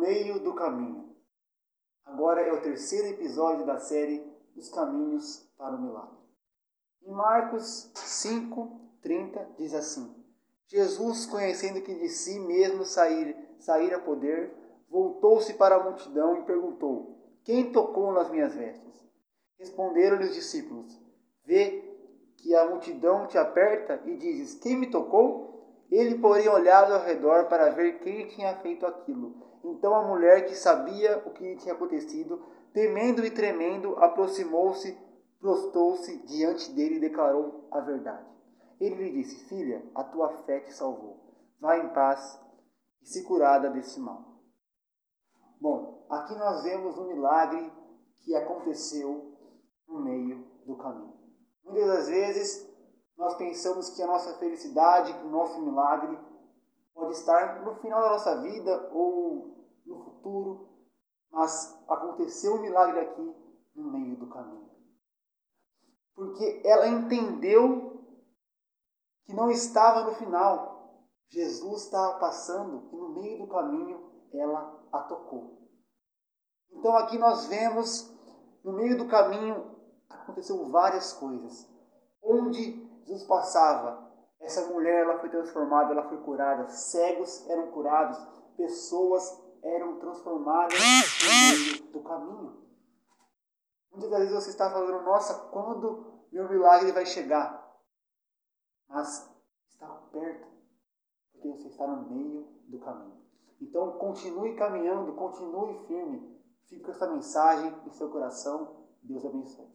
meio do caminho. Agora é o terceiro episódio da série Os Caminhos para o Milagre. Em Marcos 5, 30 diz assim: Jesus, conhecendo que de si mesmo sair, sair a poder, voltou-se para a multidão e perguntou: Quem tocou nas minhas vestes? Responderam-lhe os discípulos: Vê que a multidão te aperta e dizes: Quem me tocou? Ele, porém, olhava ao redor para ver quem tinha feito aquilo. Então a mulher, que sabia o que lhe tinha acontecido, temendo e tremendo, aproximou-se, prostou-se diante dele e declarou a verdade. Ele lhe disse: Filha, a tua fé te salvou. Vá em paz e se curada desse mal. Bom, aqui nós vemos um milagre que aconteceu no meio do caminho. Muitas das vezes nós pensamos que a nossa felicidade, que o nosso milagre pode estar no final da nossa vida ou no futuro, mas aconteceu um milagre aqui no meio do caminho. Porque ela entendeu que não estava no final. Jesus estava passando e no meio do caminho ela a tocou. Então aqui nós vemos, no meio do caminho, aconteceu várias coisas. Onde Jesus passava, essa mulher ela foi transformada, ela foi curada, cegos eram curados, pessoas eram transformadas no meio do caminho. Muitas vezes você está falando, nossa, quando meu milagre vai chegar? Mas está perto, porque você está no meio do caminho. Então continue caminhando, continue firme. Fique com essa mensagem em seu coração. Deus abençoe.